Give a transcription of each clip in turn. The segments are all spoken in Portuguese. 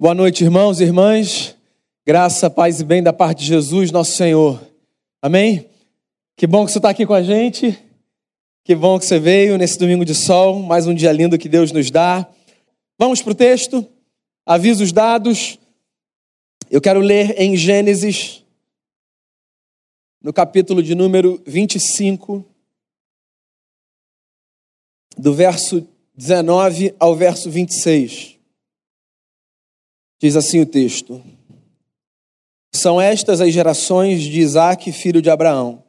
Boa noite, irmãos e irmãs. Graça, paz e bem da parte de Jesus, nosso Senhor. Amém? Que bom que você está aqui com a gente. Que bom que você veio nesse domingo de sol. Mais um dia lindo que Deus nos dá. Vamos para o texto. Avisos dados. Eu quero ler em Gênesis, no capítulo de número 25, do verso 19 ao verso 26. Diz assim o texto: São estas as gerações de Isaac, filho de Abraão.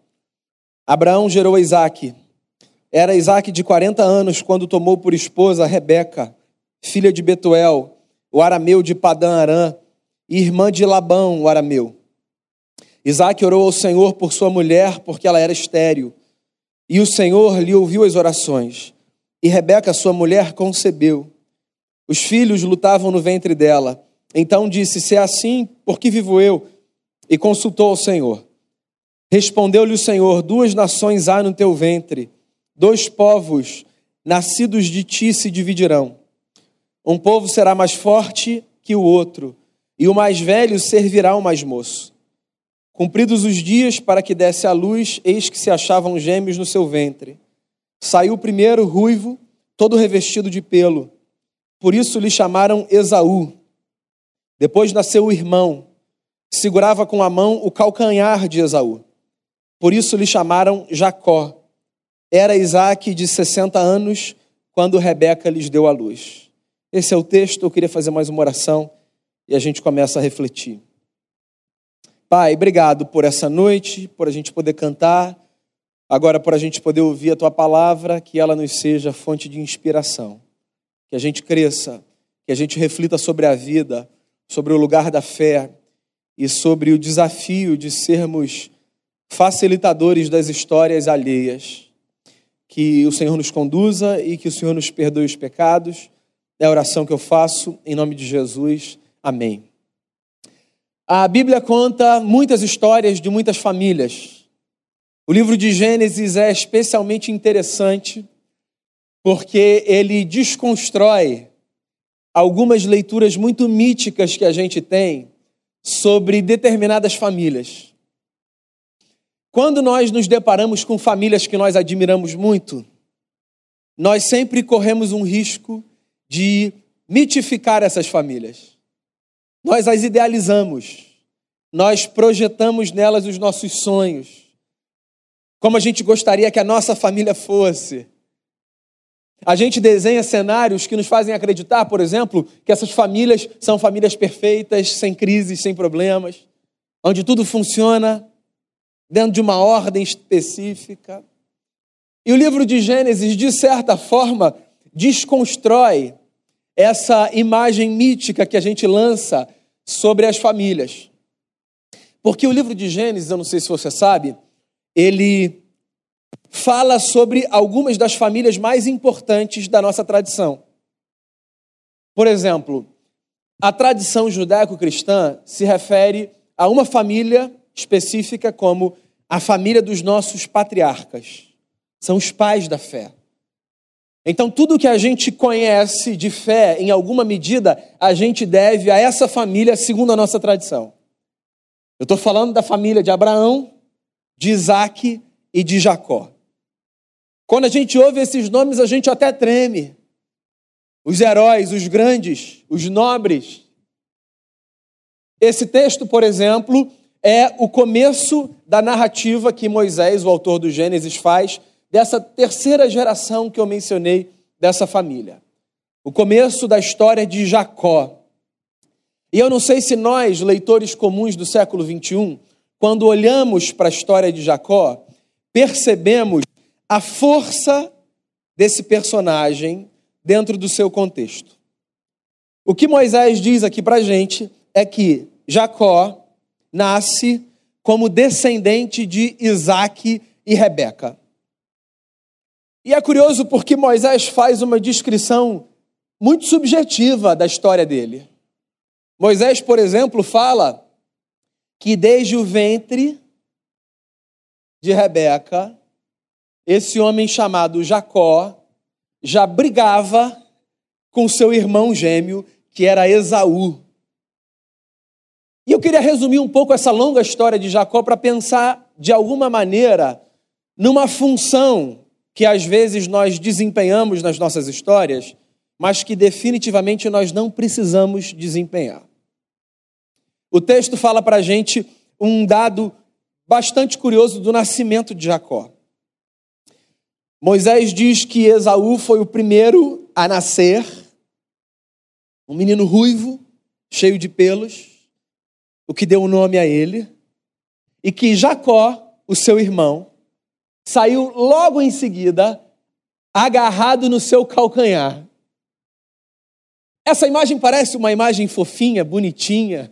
Abraão gerou Isaac. Era Isaac de 40 anos quando tomou por esposa Rebeca, filha de Betuel, o arameu de Padã Arã, e irmã de Labão, o arameu. Isaac orou ao Senhor por sua mulher, porque ela era estéril. E o Senhor lhe ouviu as orações. E Rebeca, sua mulher, concebeu. Os filhos lutavam no ventre dela. Então disse: Se é assim, por que vivo eu? E consultou ao Senhor. Respondeu-lhe o Senhor: Duas nações há no teu ventre, dois povos nascidos de ti se dividirão. Um povo será mais forte que o outro, e o mais velho servirá ao mais moço. Cumpridos os dias para que desse a luz, eis que se achavam gêmeos no seu ventre. Saiu o primeiro ruivo, todo revestido de pelo. Por isso lhe chamaram Esaú. Depois nasceu o irmão, segurava com a mão o calcanhar de Esaú. Por isso lhe chamaram Jacó. Era Isaac de 60 anos quando Rebeca lhes deu a luz. Esse é o texto, eu queria fazer mais uma oração e a gente começa a refletir. Pai, obrigado por essa noite, por a gente poder cantar, agora por a gente poder ouvir a tua palavra, que ela nos seja fonte de inspiração, que a gente cresça, que a gente reflita sobre a vida, sobre o lugar da fé e sobre o desafio de sermos facilitadores das histórias alheias. Que o Senhor nos conduza e que o Senhor nos perdoe os pecados. É a oração que eu faço em nome de Jesus. Amém. A Bíblia conta muitas histórias de muitas famílias. O livro de Gênesis é especialmente interessante porque ele desconstrói algumas leituras muito míticas que a gente tem sobre determinadas famílias. Quando nós nos deparamos com famílias que nós admiramos muito, nós sempre corremos um risco de mitificar essas famílias. Nós as idealizamos, nós projetamos nelas os nossos sonhos, como a gente gostaria que a nossa família fosse. A gente desenha cenários que nos fazem acreditar, por exemplo, que essas famílias são famílias perfeitas, sem crises, sem problemas, onde tudo funciona dentro de uma ordem específica. E o livro de Gênesis, de certa forma, desconstrói essa imagem mítica que a gente lança sobre as famílias. Porque o livro de Gênesis, eu não sei se você sabe, ele fala sobre algumas das famílias mais importantes da nossa tradição. Por exemplo, a tradição judaico-cristã se refere a uma família específica como a família dos nossos patriarcas. São os pais da fé. Então, tudo que a gente conhece de fé, em alguma medida, a gente deve a essa família segundo a nossa tradição. Eu estou falando da família de Abraão, de Isaac e de Jacó. Quando a gente ouve esses nomes, a gente até treme. Os heróis, os grandes, os nobres. Esse texto, por exemplo, é o começo da narrativa que Moisés, o autor do Gênesis, faz dessa terceira geração que eu mencionei dessa família. O começo da história de Jacó. E eu não sei se nós, leitores comuns do século 21, quando olhamos para a história de Jacó, percebemos a força desse personagem dentro do seu contexto. O que Moisés diz aqui para gente é que Jacó nasce como descendente de Isaac e Rebeca. E é curioso porque Moisés faz uma descrição muito subjetiva da história dele. Moisés, por exemplo, fala que desde o ventre de Rebeca, esse homem chamado Jacó já brigava com seu irmão gêmeo, que era Esaú. E eu queria resumir um pouco essa longa história de Jacó para pensar, de alguma maneira, numa função que às vezes nós desempenhamos nas nossas histórias, mas que definitivamente nós não precisamos desempenhar. O texto fala para a gente um dado bastante curioso do nascimento de Jacó. Moisés diz que Esaú foi o primeiro a nascer, um menino ruivo, cheio de pelos, o que deu o nome a ele, e que Jacó, o seu irmão, saiu logo em seguida, agarrado no seu calcanhar. Essa imagem parece uma imagem fofinha, bonitinha,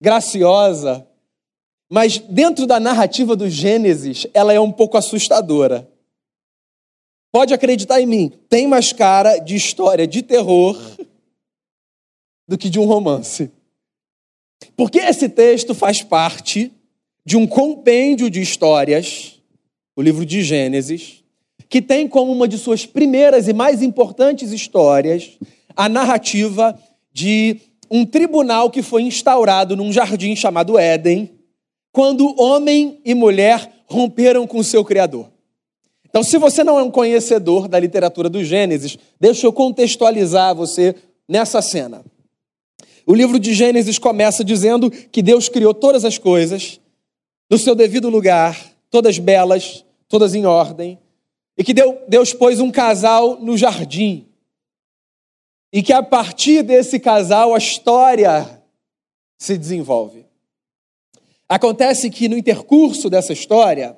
graciosa, mas dentro da narrativa do Gênesis, ela é um pouco assustadora. Pode acreditar em mim, tem mais cara de história de terror do que de um romance. Porque esse texto faz parte de um compêndio de histórias, o livro de Gênesis, que tem como uma de suas primeiras e mais importantes histórias a narrativa de um tribunal que foi instaurado num jardim chamado Éden, quando homem e mulher romperam com o seu Criador. Então, se você não é um conhecedor da literatura do Gênesis, deixa eu contextualizar você nessa cena. O livro de Gênesis começa dizendo que Deus criou todas as coisas no seu devido lugar, todas belas, todas em ordem, e que Deus pôs um casal no jardim. E que a partir desse casal a história se desenvolve. Acontece que no intercurso dessa história,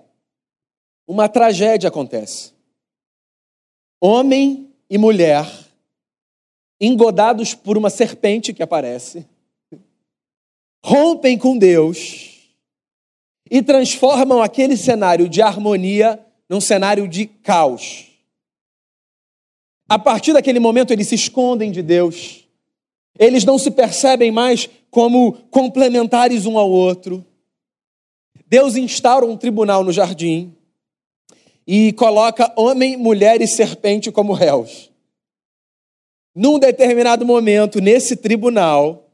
uma tragédia acontece. Homem e mulher, engodados por uma serpente que aparece, rompem com Deus e transformam aquele cenário de harmonia num cenário de caos. A partir daquele momento, eles se escondem de Deus. Eles não se percebem mais como complementares um ao outro. Deus instaura um tribunal no jardim e coloca homem, mulher e serpente como réus. Num determinado momento, nesse tribunal,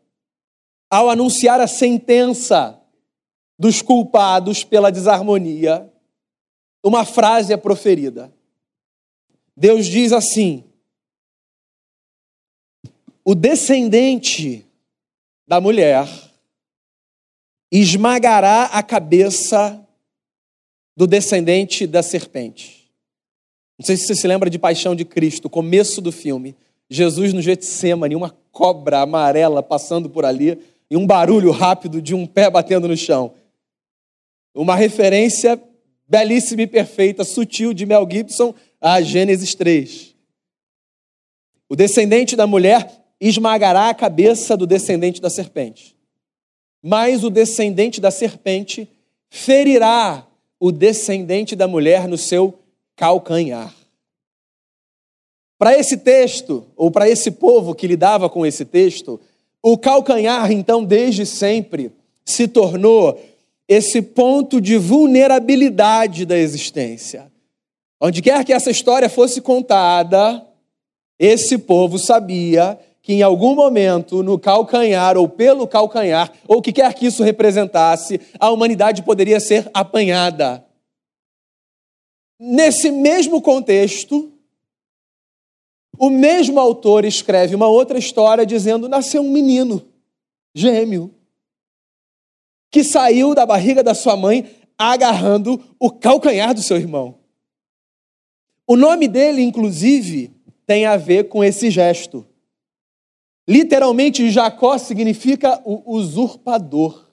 ao anunciar a sentença dos culpados pela desarmonia, uma frase é proferida. Deus diz assim: o descendente da mulher esmagará a cabeça do descendente da serpente. Não sei se você se lembra de Paixão de Cristo, começo do filme. Jesus no Getsemane, uma cobra amarela passando por ali e um barulho rápido de um pé batendo no chão. Uma referência belíssima e perfeita, sutil de Mel Gibson a Gênesis 3. O descendente da mulher esmagará a cabeça do descendente da serpente. Mas o descendente da serpente ferirá o descendente da mulher no seu calcanhar. Para esse texto, ou para esse povo que lidava com esse texto, o calcanhar, então, desde sempre, se tornou esse ponto de vulnerabilidade da existência. Onde quer que essa história fosse contada, esse povo sabia que em algum momento, no calcanhar ou pelo calcanhar, ou o que quer que isso representasse, a humanidade poderia ser apanhada. Nesse mesmo contexto, o mesmo autor escreve uma outra história dizendo: nasceu um menino gêmeo que saiu da barriga da sua mãe agarrando o calcanhar do seu irmão. O nome dele, inclusive, tem a ver com esse gesto. Literalmente, Jacó significa o usurpador.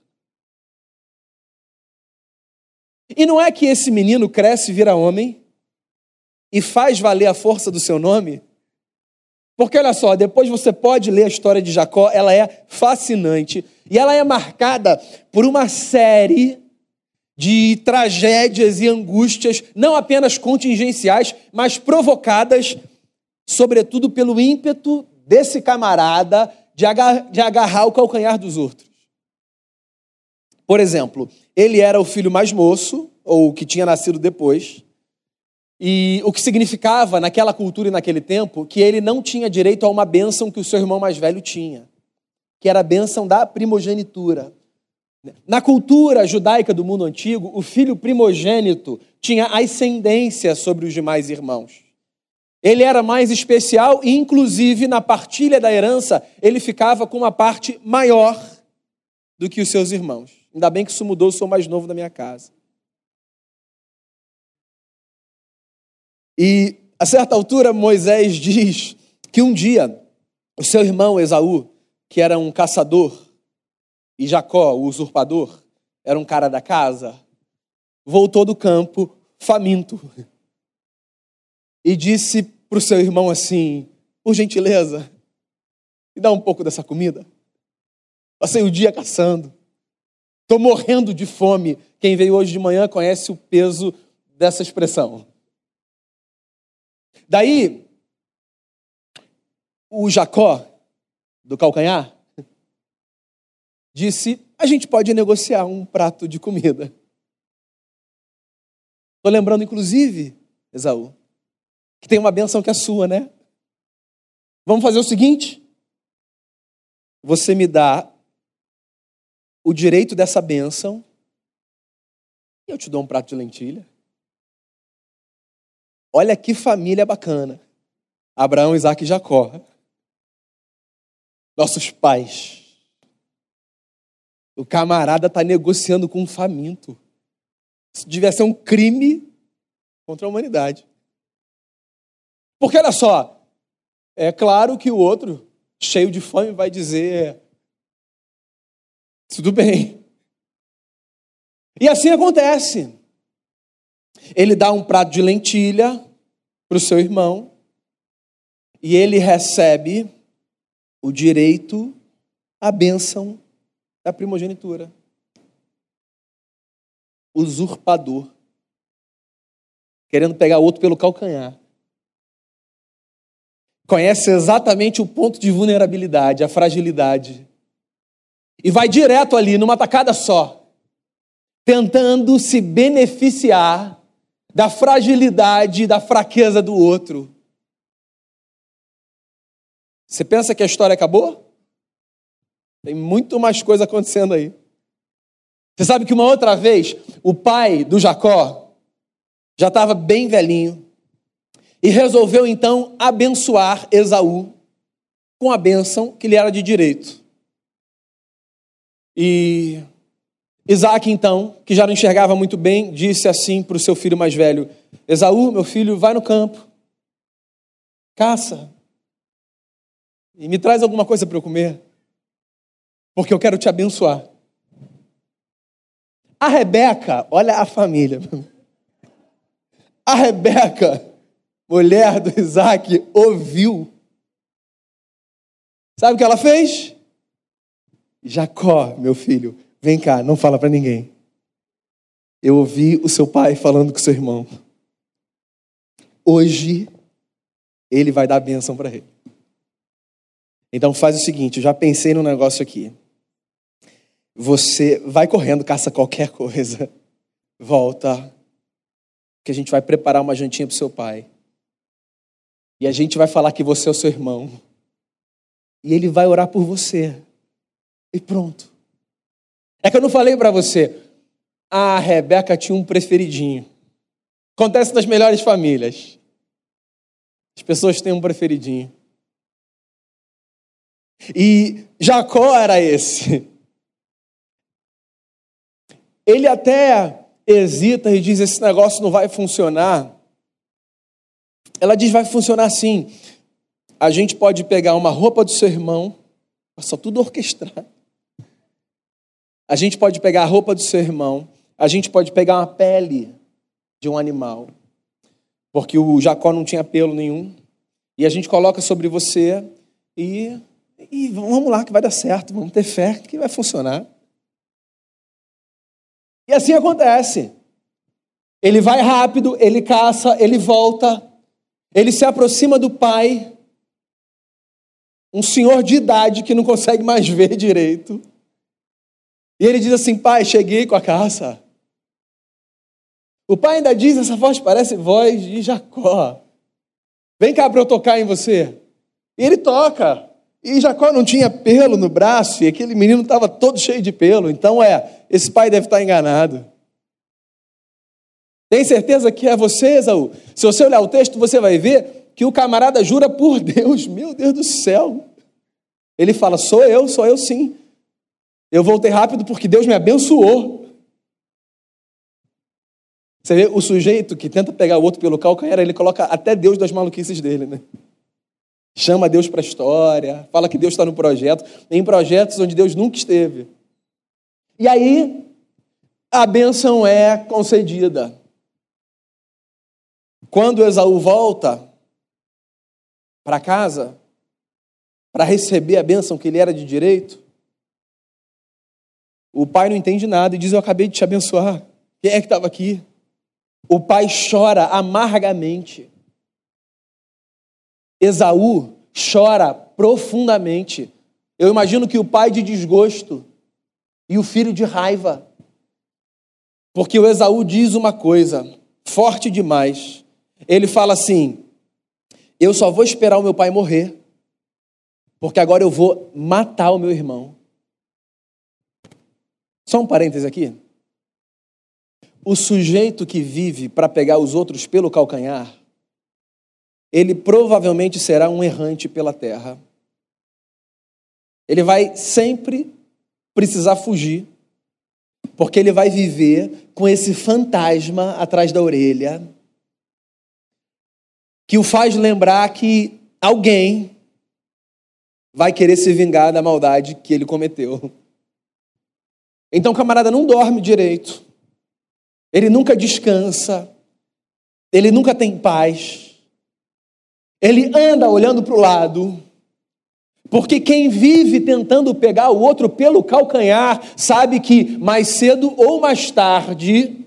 E não é que esse menino cresce e vira homem e faz valer a força do seu nome? Porque olha só, depois você pode ler a história de Jacó, ela é fascinante e ela é marcada por uma série de tragédias e angústias, não apenas contingenciais, mas provocadas, sobretudo, pelo ímpeto desse camarada de agarrar, o calcanhar dos outros. Por exemplo, ele era o filho mais moço, ou que tinha nascido depois, e o que significava naquela cultura e naquele tempo que ele não tinha direito a uma bênção que o seu irmão mais velho tinha, que era a bênção da primogenitura. Na cultura judaica do mundo antigo, o filho primogênito tinha ascendência sobre os demais irmãos. Ele era mais especial e, inclusive, na partilha da herança, ele ficava com uma parte maior do que os seus irmãos. Ainda bem que isso mudou, eu sou mais novo da minha casa. E, a certa altura, Moisés diz que um dia o seu irmão Esaú, que era um caçador, e Jacó, o usurpador, era um cara da casa, voltou do campo faminto e disse para o seu irmão assim: por gentileza, me dá um pouco dessa comida. Passei o dia caçando. Estou morrendo de fome. Quem veio hoje de manhã conhece o peso dessa expressão. Daí, o Jacó, do calcanhar, disse: a gente pode negociar um prato de comida. Estou lembrando, inclusive, Esaú, que tem uma benção que é sua, né? Vamos fazer o seguinte: você me dá o direito dessa benção e eu te dou um prato de lentilha. Olha que família bacana. Abraão, Isaac e Jacó. Nossos pais. O camarada está negociando com um faminto. Isso devia ser um crime contra a humanidade. Porque olha só, é claro que o outro, cheio de fome, vai dizer: tudo bem. E assim acontece. Ele dá um prato de lentilha para o seu irmão e ele recebe o direito à bênção da primogenitura. Usurpador. Querendo pegar outro pelo calcanhar conhece exatamente o ponto de vulnerabilidade, a fragilidade, e vai direto ali, numa tacada só, tentando se beneficiar da fragilidade, da fraqueza do outro. Você pensa que a história acabou? Tem muito mais coisa acontecendo aí. Você sabe que uma outra vez, o pai do Jacó já estava bem velhinho, e resolveu então abençoar Esaú com a bênção que lhe era de direito. E Isaac, então, que já não enxergava muito bem, disse assim para o seu filho mais velho: Esaú, meu filho, vai no campo, caça, e me traz alguma coisa para eu comer, porque eu quero te abençoar. A Rebeca, olha a família. A Rebeca mulher do Isaac, ouviu. Sabe o que ela fez? Jacó, meu filho, vem cá, não fala para ninguém. Eu ouvi o seu pai falando com seu irmão. Hoje, ele vai dar bênção para ele. Então faz o seguinte, eu já pensei no negócio aqui. Você vai correndo, caça qualquer coisa, volta, que a gente vai preparar uma jantinha para seu pai. E a gente vai falar que você é o seu irmão. E ele vai orar por você. E pronto. É que eu não falei para você. A Rebeca tinha um preferidinho. Acontece nas melhores famílias. As pessoas têm um preferidinho. E Jacó era esse. Ele até hesita e diz: esse negócio não vai funcionar. Ela diz: vai funcionar assim. A gente pode pegar uma roupa do seu irmão, só tudo orquestrado. A gente pode pegar a roupa do seu irmão, a gente pode pegar uma pele de um animal, porque o Jacó não tinha pelo nenhum, e a gente coloca sobre você e, e vamos lá que vai dar certo, vamos ter fé que vai funcionar. E assim acontece. Ele vai rápido, ele caça, ele volta, ele se aproxima do pai, um senhor de idade que não consegue mais ver direito. E ele diz assim: Pai, cheguei com a caça. O pai ainda diz: Essa voz parece voz de Jacó. Vem cá para eu tocar em você. E ele toca. E Jacó não tinha pelo no braço e aquele menino estava todo cheio de pelo. Então é, esse pai deve estar enganado. Tem certeza que é você, Esaú? Se você olhar o texto, você vai ver que o camarada jura por Deus. Meu Deus do céu. Ele fala: Sou eu, sou eu sim. Eu voltei rápido porque Deus me abençoou. Você vê o sujeito que tenta pegar o outro pelo calcanhar, ele coloca até Deus das maluquices dele, né? Chama Deus para a história, fala que Deus está no projeto, em projetos onde Deus nunca esteve. E aí, a bênção é concedida. Quando Esaú volta para casa, para receber a bênção que ele era de direito, o pai não entende nada e diz: Eu acabei de te abençoar. Quem é que estava aqui? O pai chora amargamente. Esaú chora profundamente. Eu imagino que o pai de desgosto e o filho de raiva. Porque o Esaú diz uma coisa forte demais. Ele fala assim: Eu só vou esperar o meu pai morrer porque agora eu vou matar o meu irmão. Só um parêntese aqui. O sujeito que vive para pegar os outros pelo calcanhar, ele provavelmente será um errante pela terra. Ele vai sempre precisar fugir, porque ele vai viver com esse fantasma atrás da orelha, que o faz lembrar que alguém vai querer se vingar da maldade que ele cometeu. Então, o camarada não dorme direito, ele nunca descansa, ele nunca tem paz, ele anda olhando para o lado, porque quem vive tentando pegar o outro pelo calcanhar sabe que mais cedo ou mais tarde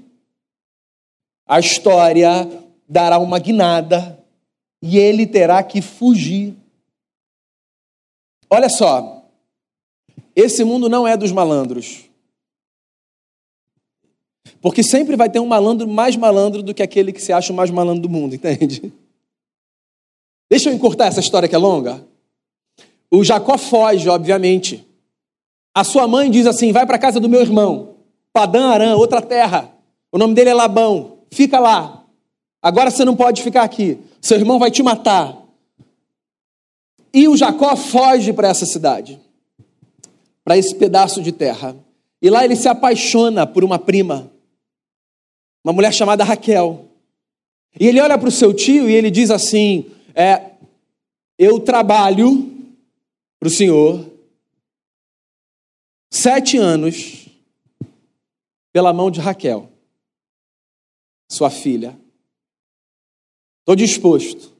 a história dará uma guinada e ele terá que fugir. Olha só, esse mundo não é dos malandros. Porque sempre vai ter um malandro mais malandro do que aquele que se acha o mais malandro do mundo, entende? Deixa eu encurtar essa história que é longa. O Jacó foge, obviamente. A sua mãe diz assim: vai para casa do meu irmão, Padã Arã, outra terra. O nome dele é Labão. Fica lá. Agora você não pode ficar aqui. Seu irmão vai te matar. E o Jacó foge para essa cidade, para esse pedaço de terra. E lá ele se apaixona por uma prima, uma mulher chamada Raquel. E ele olha para o seu tio e ele diz assim: é, Eu trabalho para o senhor sete anos pela mão de Raquel, sua filha. Estou disposto.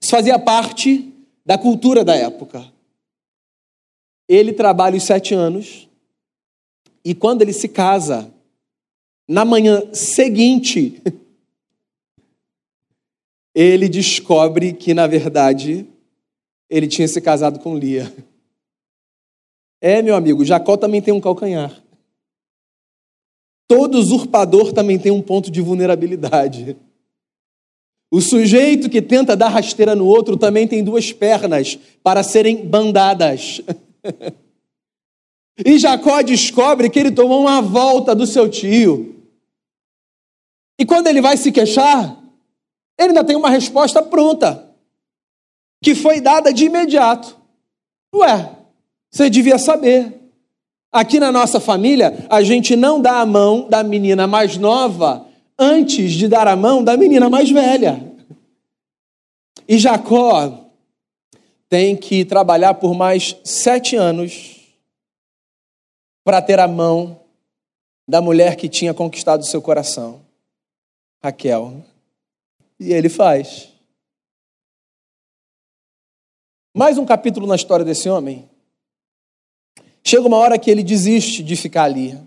Isso fazia parte da cultura da época. Ele trabalha os sete anos e quando ele se casa, na manhã seguinte, ele descobre que, na verdade, ele tinha se casado com Lia. É, meu amigo, Jacó também tem um calcanhar. Todo usurpador também tem um ponto de vulnerabilidade. O sujeito que tenta dar rasteira no outro também tem duas pernas para serem bandadas. e Jacó descobre que ele tomou uma volta do seu tio. E quando ele vai se queixar, ele ainda tem uma resposta pronta, que foi dada de imediato. Ué, você devia saber. Aqui na nossa família, a gente não dá a mão da menina mais nova antes de dar a mão da menina mais velha. E Jacó tem que trabalhar por mais sete anos para ter a mão da mulher que tinha conquistado seu coração, Raquel. E ele faz. Mais um capítulo na história desse homem. Chega uma hora que ele desiste de ficar ali.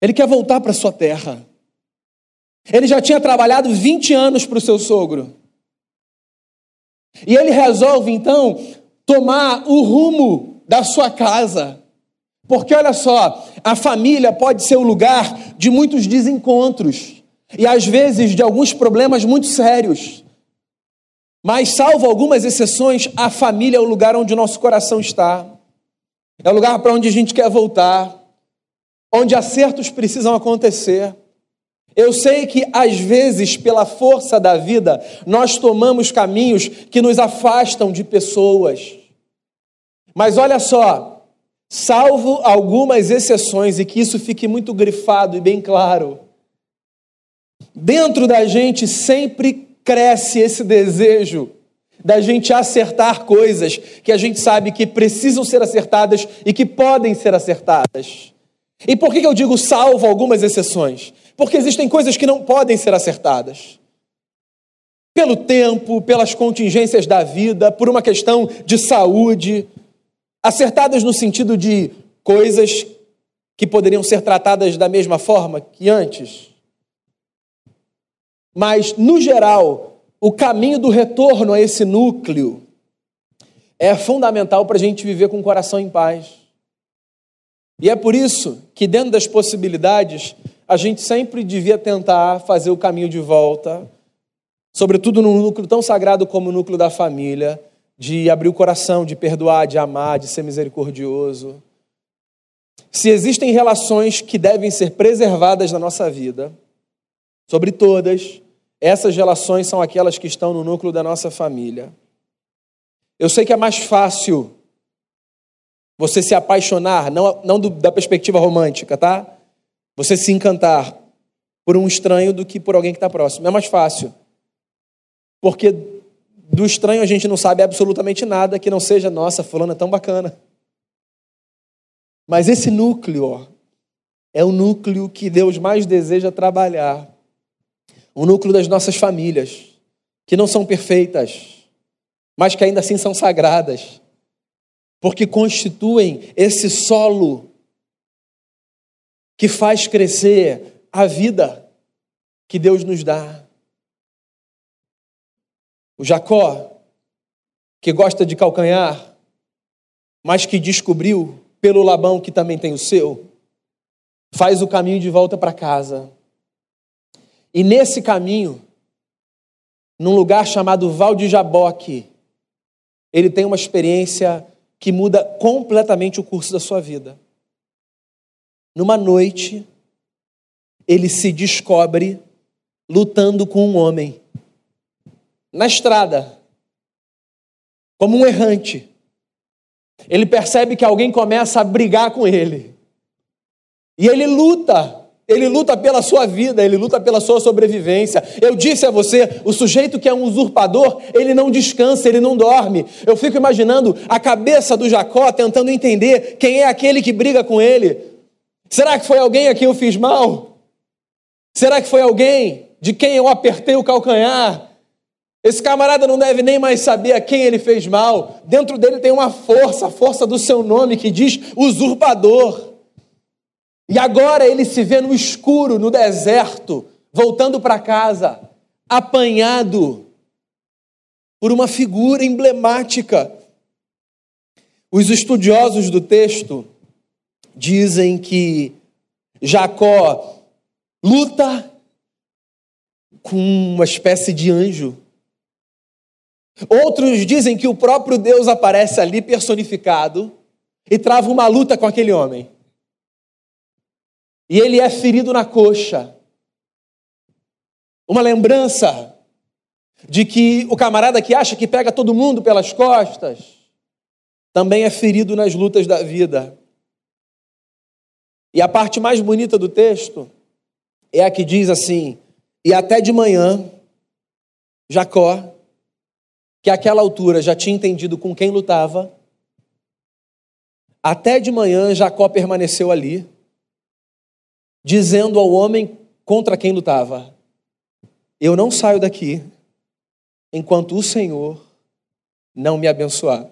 Ele quer voltar para sua terra. Ele já tinha trabalhado 20 anos para o seu sogro. E ele resolve então tomar o rumo da sua casa. Porque olha só, a família pode ser o lugar de muitos desencontros e às vezes de alguns problemas muito sérios. Mas, salvo algumas exceções, a família é o lugar onde o nosso coração está. É o lugar para onde a gente quer voltar, onde acertos precisam acontecer. Eu sei que, às vezes, pela força da vida, nós tomamos caminhos que nos afastam de pessoas. Mas olha só, salvo algumas exceções, e que isso fique muito grifado e bem claro, dentro da gente sempre cresce esse desejo da gente acertar coisas que a gente sabe que precisam ser acertadas e que podem ser acertadas. E por que eu digo salvo algumas exceções? Porque existem coisas que não podem ser acertadas. Pelo tempo, pelas contingências da vida, por uma questão de saúde, acertadas no sentido de coisas que poderiam ser tratadas da mesma forma que antes. Mas, no geral, o caminho do retorno a esse núcleo é fundamental para a gente viver com o coração em paz. E é por isso que, dentro das possibilidades, a gente sempre devia tentar fazer o caminho de volta, sobretudo num núcleo tão sagrado como o núcleo da família, de abrir o coração, de perdoar, de amar, de ser misericordioso. Se existem relações que devem ser preservadas na nossa vida, sobre todas, essas relações são aquelas que estão no núcleo da nossa família. Eu sei que é mais fácil você se apaixonar, não, não do, da perspectiva romântica, tá? Você se encantar por um estranho do que por alguém que está próximo. É mais fácil. Porque do estranho a gente não sabe absolutamente nada que não seja, nossa, fulano é tão bacana. Mas esse núcleo, ó, é o núcleo que Deus mais deseja trabalhar. O núcleo das nossas famílias, que não são perfeitas, mas que ainda assim são sagradas, porque constituem esse solo que faz crescer a vida que Deus nos dá. O Jacó, que gosta de calcanhar, mas que descobriu pelo Labão que também tem o seu, faz o caminho de volta para casa. E nesse caminho, num lugar chamado Val de Jaboque, ele tem uma experiência que muda completamente o curso da sua vida. Numa noite, ele se descobre lutando com um homem na estrada, como um errante. Ele percebe que alguém começa a brigar com ele. E ele luta, ele luta pela sua vida, ele luta pela sua sobrevivência. Eu disse a você, o sujeito que é um usurpador, ele não descansa, ele não dorme. Eu fico imaginando a cabeça do Jacó tentando entender quem é aquele que briga com ele. Será que foi alguém a quem eu fiz mal? Será que foi alguém de quem eu apertei o calcanhar? Esse camarada não deve nem mais saber a quem ele fez mal. Dentro dele tem uma força, a força do seu nome, que diz usurpador. E agora ele se vê no escuro, no deserto, voltando para casa, apanhado por uma figura emblemática. Os estudiosos do texto dizem que Jacó luta com uma espécie de anjo. Outros dizem que o próprio Deus aparece ali personificado e trava uma luta com aquele homem. E ele é ferido na coxa. Uma lembrança de que o camarada que acha que pega todo mundo pelas costas também é ferido nas lutas da vida. E a parte mais bonita do texto é a que diz assim: E até de manhã, Jacó, que àquela altura já tinha entendido com quem lutava, até de manhã Jacó permaneceu ali, dizendo ao homem contra quem lutava: Eu não saio daqui enquanto o Senhor não me abençoar.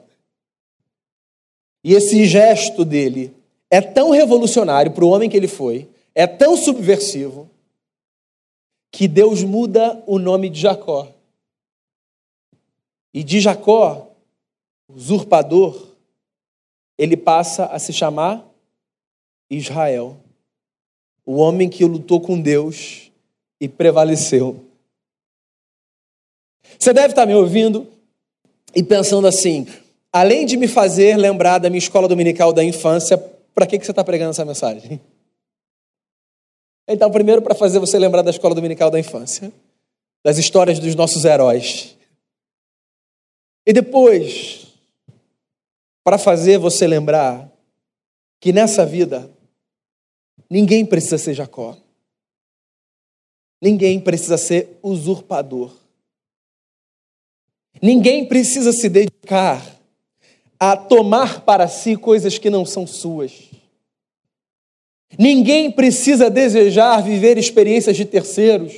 E esse gesto dele é tão revolucionário para o homem que ele foi, é tão subversivo, que Deus muda o nome de Jacó. E de Jacó, usurpador, ele passa a se chamar Israel. O homem que lutou com Deus e prevaleceu. Você deve estar me ouvindo e pensando assim: além de me fazer lembrar da minha escola dominical da infância, para que, que você está pregando essa mensagem? Então, primeiro, para fazer você lembrar da escola dominical da infância, das histórias dos nossos heróis. E depois, para fazer você lembrar que nessa vida, ninguém precisa ser Jacó. Ninguém precisa ser usurpador. Ninguém precisa se dedicar a tomar para si coisas que não são suas. Ninguém precisa desejar viver experiências de terceiros,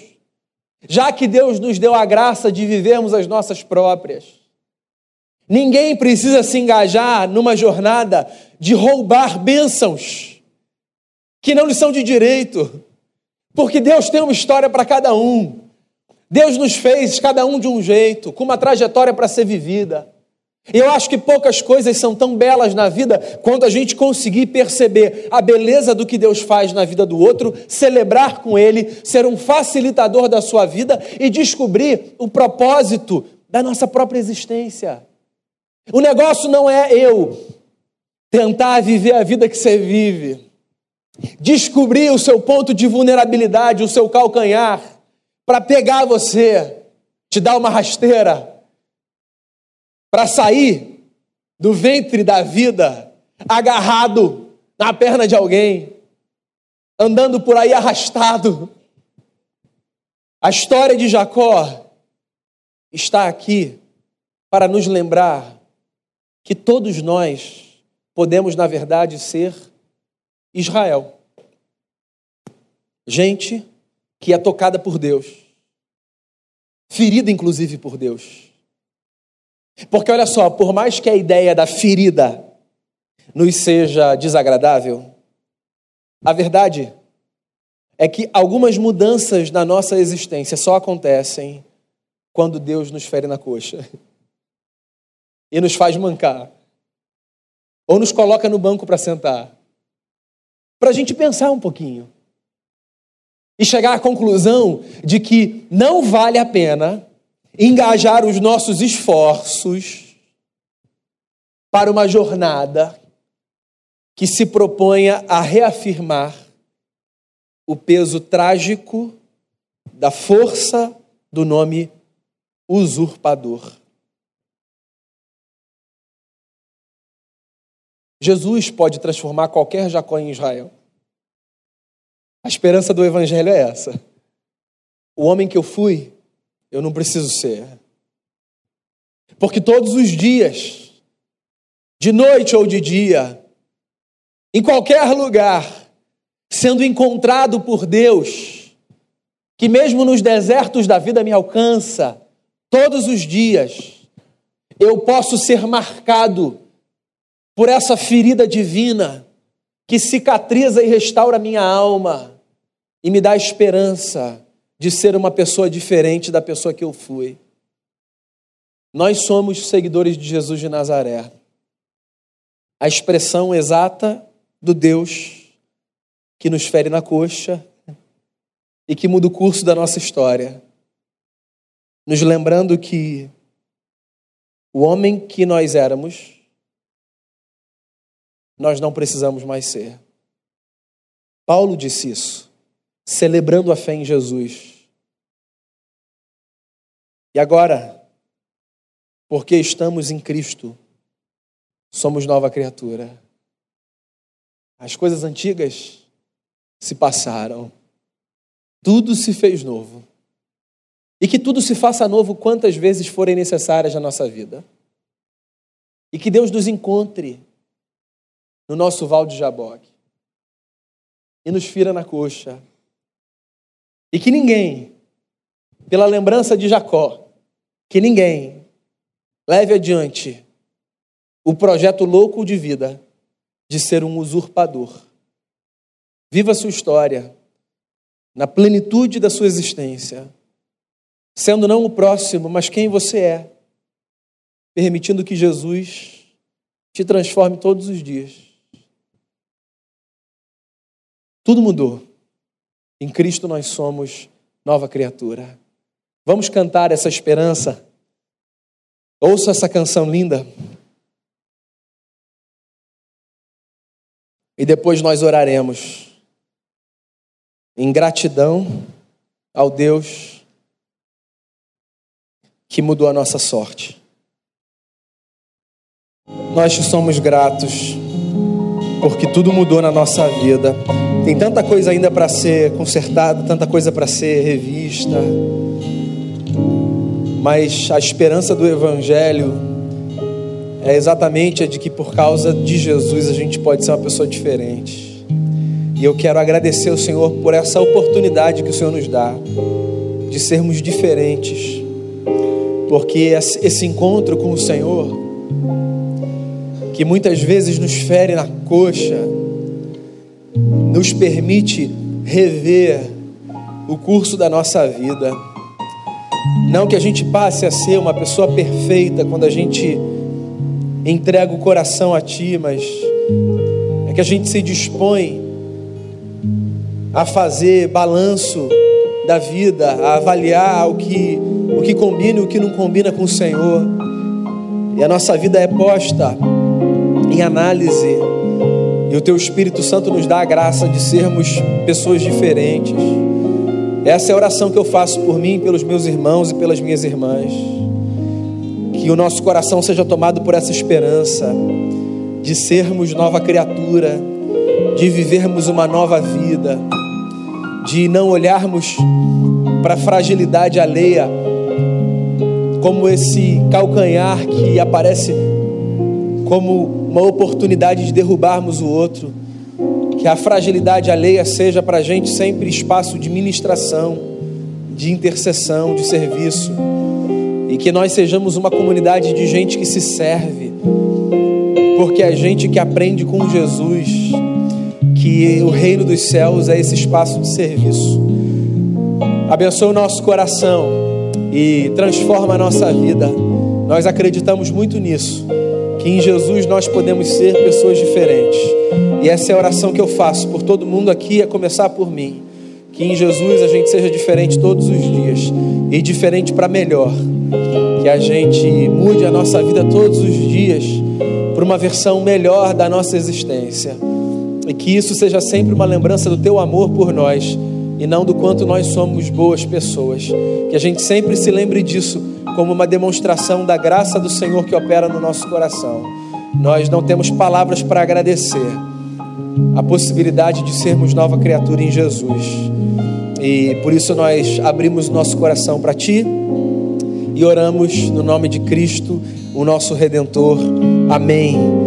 já que Deus nos deu a graça de vivermos as nossas próprias. Ninguém precisa se engajar numa jornada de roubar bênçãos que não lhe são de direito, porque Deus tem uma história para cada um. Deus nos fez cada um de um jeito, com uma trajetória para ser vivida. Eu acho que poucas coisas são tão belas na vida quanto a gente conseguir perceber a beleza do que Deus faz na vida do outro, celebrar com ele, ser um facilitador da sua vida e descobrir o propósito da nossa própria existência. O negócio não é eu tentar viver a vida que você vive, descobrir o seu ponto de vulnerabilidade, o seu calcanhar, para pegar você, te dar uma rasteira para sair do ventre da vida agarrado na perna de alguém, andando por aí arrastado. A história de Jacó está aqui para nos lembrar que todos nós podemos, na verdade, ser Israel. Gente que é tocada por Deus, ferida inclusive por Deus porque olha só, por mais que a ideia da ferida nos seja desagradável, a verdade é que algumas mudanças na nossa existência só acontecem quando Deus nos fere na coxa e nos faz mancar, ou nos coloca no banco para sentar, para a gente pensar um pouquinho e chegar à conclusão de que não vale a pena engajar os nossos esforços para uma jornada que se proponha a reafirmar o peso trágico da força do nome usurpador. Jesus pode transformar qualquer Jacó em Israel. A esperança do Evangelho é essa. O homem que eu fui eu não preciso ser. Porque todos os dias, de noite ou de dia, em qualquer lugar, sendo encontrado por Deus, que mesmo nos desertos da vida me alcança, todos os dias, eu posso ser marcado por essa ferida divina que cicatriza e restaura minha alma e me dá esperança de ser uma pessoa diferente da pessoa que eu fui. Nós somos seguidores de Jesus de Nazaré. A expressão exata do Deus que nos fere na coxa e que muda o curso da nossa história. Nos lembrando que o homem que nós éramos, nós não precisamos mais ser. Paulo disse isso celebrando a fé em Jesus. E agora, porque estamos em Cristo, somos nova criatura. As coisas antigas se passaram, tudo se fez novo. E que tudo se faça novo quantas vezes forem necessárias na nossa vida. E que Deus nos encontre no nosso val de Jaboque e nos fira na coxa e que ninguém, pela lembrança de Jacó, que ninguém leve adiante o projeto louco de vida de ser um usurpador. Viva sua história na plenitude da sua existência, sendo não o próximo, mas quem você é, permitindo que Jesus te transforme todos os dias. Tudo mudou. Em Cristo nós somos nova criatura. Vamos cantar essa esperança. Ouça essa canção linda. E depois nós oraremos em gratidão ao Deus que mudou a nossa sorte. Nós somos gratos porque tudo mudou na nossa vida. Tem tanta coisa ainda para ser consertada, tanta coisa para ser revista. Mas a esperança do Evangelho é exatamente a de que por causa de Jesus a gente pode ser uma pessoa diferente. E eu quero agradecer ao Senhor por essa oportunidade que o Senhor nos dá de sermos diferentes. Porque esse encontro com o Senhor, que muitas vezes nos fere na coxa, nos permite rever o curso da nossa vida. Não que a gente passe a ser uma pessoa perfeita quando a gente entrega o coração a Ti, mas é que a gente se dispõe a fazer balanço da vida, a avaliar o que, o que combina e o que não combina com o Senhor. E a nossa vida é posta em análise e o Teu Espírito Santo nos dá a graça de sermos pessoas diferentes. Essa é a oração que eu faço por mim, pelos meus irmãos e pelas minhas irmãs. Que o nosso coração seja tomado por essa esperança de sermos nova criatura, de vivermos uma nova vida, de não olharmos para a fragilidade alheia como esse calcanhar que aparece como uma oportunidade de derrubarmos o outro. Que a fragilidade alheia seja para a gente sempre espaço de ministração, de intercessão, de serviço. E que nós sejamos uma comunidade de gente que se serve, porque a gente que aprende com Jesus que o reino dos céus é esse espaço de serviço. Abençoa o nosso coração e transforma a nossa vida. Nós acreditamos muito nisso que em Jesus nós podemos ser pessoas diferentes. E essa é a oração que eu faço por todo mundo aqui, a começar por mim. Que em Jesus a gente seja diferente todos os dias e diferente para melhor. Que a gente mude a nossa vida todos os dias para uma versão melhor da nossa existência. E que isso seja sempre uma lembrança do teu amor por nós e não do quanto nós somos boas pessoas. Que a gente sempre se lembre disso como uma demonstração da graça do Senhor que opera no nosso coração. Nós não temos palavras para agradecer a possibilidade de sermos nova criatura em Jesus. E por isso nós abrimos nosso coração para Ti e oramos no nome de Cristo, o nosso Redentor. Amém